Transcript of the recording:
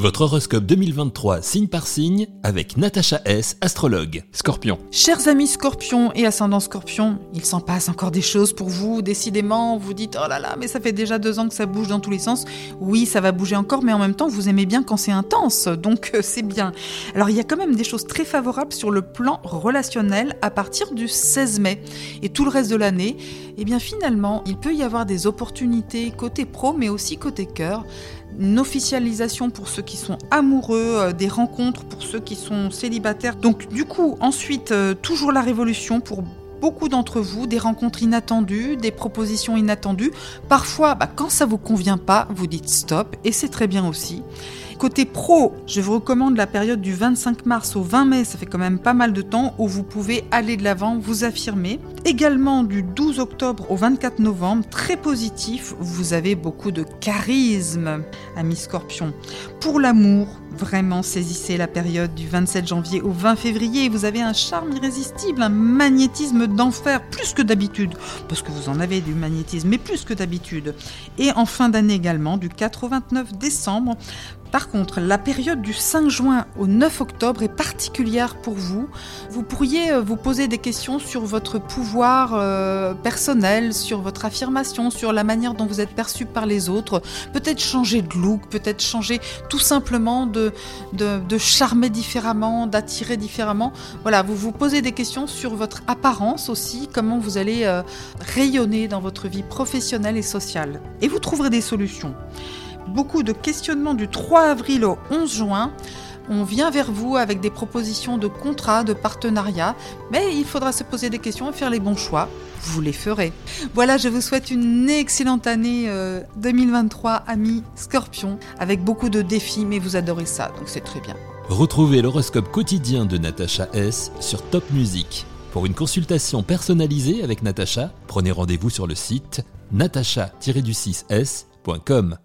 Votre horoscope 2023 signe par signe avec Natacha S, astrologue. Scorpion. Chers amis scorpions et ascendants scorpions, il s'en passe encore des choses pour vous. Décidément, vous dites oh là là, mais ça fait déjà deux ans que ça bouge dans tous les sens. Oui, ça va bouger encore, mais en même temps, vous aimez bien quand c'est intense, donc euh, c'est bien. Alors il y a quand même des choses très favorables sur le plan relationnel à partir du 16 mai et tout le reste de l'année. Et eh bien finalement, il peut y avoir des opportunités côté pro, mais aussi côté cœur une officialisation pour ceux qui sont amoureux, euh, des rencontres pour ceux qui sont célibataires. Donc du coup, ensuite, euh, toujours la révolution pour beaucoup d'entre vous, des rencontres inattendues, des propositions inattendues. Parfois, bah, quand ça vous convient pas, vous dites stop, et c'est très bien aussi. Côté pro, je vous recommande la période du 25 mars au 20 mai, ça fait quand même pas mal de temps où vous pouvez aller de l'avant, vous affirmer. Également du 12 octobre au 24 novembre, très positif, vous avez beaucoup de charisme, ami Scorpion. Pour l'amour, Vraiment, saisissez la période du 27 janvier au 20 février. Vous avez un charme irrésistible, un magnétisme d'enfer, plus que d'habitude. Parce que vous en avez du magnétisme, mais plus que d'habitude. Et en fin d'année également, du 4 au 29 décembre, par contre, la période du 5 juin au 9 octobre est particulière pour vous. Vous pourriez euh, vous poser des questions sur votre pouvoir euh, personnel, sur votre affirmation, sur la manière dont vous êtes perçu par les autres. Peut-être changer de look, peut-être changer tout simplement de, charmer différemment, d'attirer différemment. Voilà, vous vous posez des questions sur votre apparence aussi, comment vous allez euh, rayonner dans votre vie professionnelle et sociale. Et vous trouverez des solutions beaucoup de questionnements du 3 avril au 11 juin. On vient vers vous avec des propositions de contrats, de partenariats, mais il faudra se poser des questions et faire les bons choix. Vous les ferez. Voilà, je vous souhaite une excellente année 2023, euh, amis Scorpion, avec beaucoup de défis, mais vous adorez ça, donc c'est très bien. Retrouvez l'horoscope quotidien de Natacha S sur Top Music. Pour une consultation personnalisée avec Natacha, prenez rendez-vous sur le site natacha-du6s.com.